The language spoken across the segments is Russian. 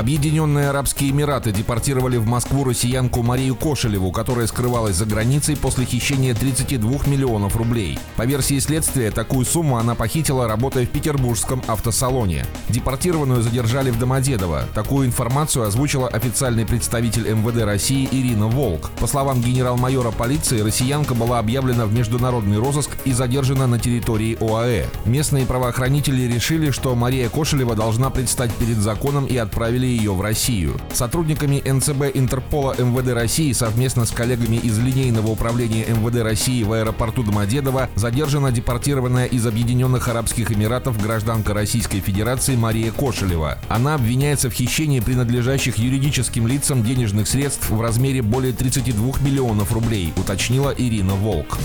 Объединенные Арабские Эмираты депортировали в Москву россиянку Марию Кошелеву, которая скрывалась за границей после хищения 32 миллионов рублей. По версии следствия, такую сумму она похитила, работая в петербургском автосалоне. Депортированную задержали в Домодедово. Такую информацию озвучила официальный представитель МВД России Ирина Волк. По словам генерал-майора полиции, россиянка была объявлена в международный розыск и задержана на территории ОАЭ. Местные правоохранители решили, что Мария Кошелева должна предстать перед законом и отправили ее в Россию. Сотрудниками НЦБ Интерпола МВД России совместно с коллегами из линейного управления МВД России в аэропорту Домодедово задержана депортированная из Объединенных Арабских Эмиратов гражданка Российской Федерации Мария Кошелева. Она обвиняется в хищении принадлежащих юридическим лицам денежных средств в размере более 32 миллионов рублей, уточнила Ирина Волк.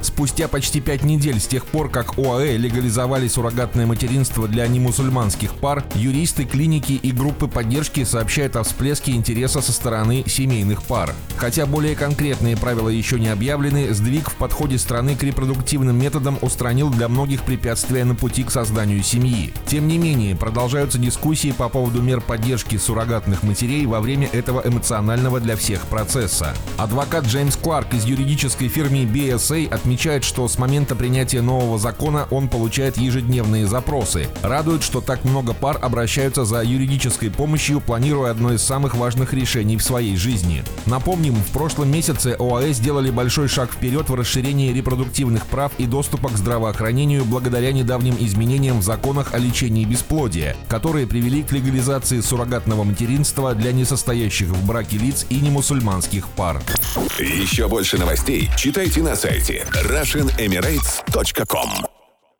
Спустя почти пять недель с тех пор, как ОАЭ легализовали суррогатное материнство для немусульманских пар, юристы, клиники и группы поддержки сообщают о всплеске интереса со стороны семейных пар. Хотя более конкретные правила еще не объявлены, сдвиг в подходе страны к репродуктивным методам устранил для многих препятствия на пути к созданию семьи. Тем не менее, продолжаются дискуссии по поводу мер поддержки суррогатных матерей во время этого эмоционального для всех процесса. Адвокат Джеймс Кларк из юридической фирмы BSA отмечает, что с момента принятия нового закона он получает ежедневные запросы. Радует, что так много пар обращаются за юридической юридической помощью, планируя одно из самых важных решений в своей жизни. Напомним, в прошлом месяце ОАЭ сделали большой шаг вперед в расширении репродуктивных прав и доступа к здравоохранению благодаря недавним изменениям в законах о лечении бесплодия, которые привели к легализации суррогатного материнства для несостоящих в браке лиц и немусульманских пар. Еще больше новостей читайте на сайте RussianEmirates.com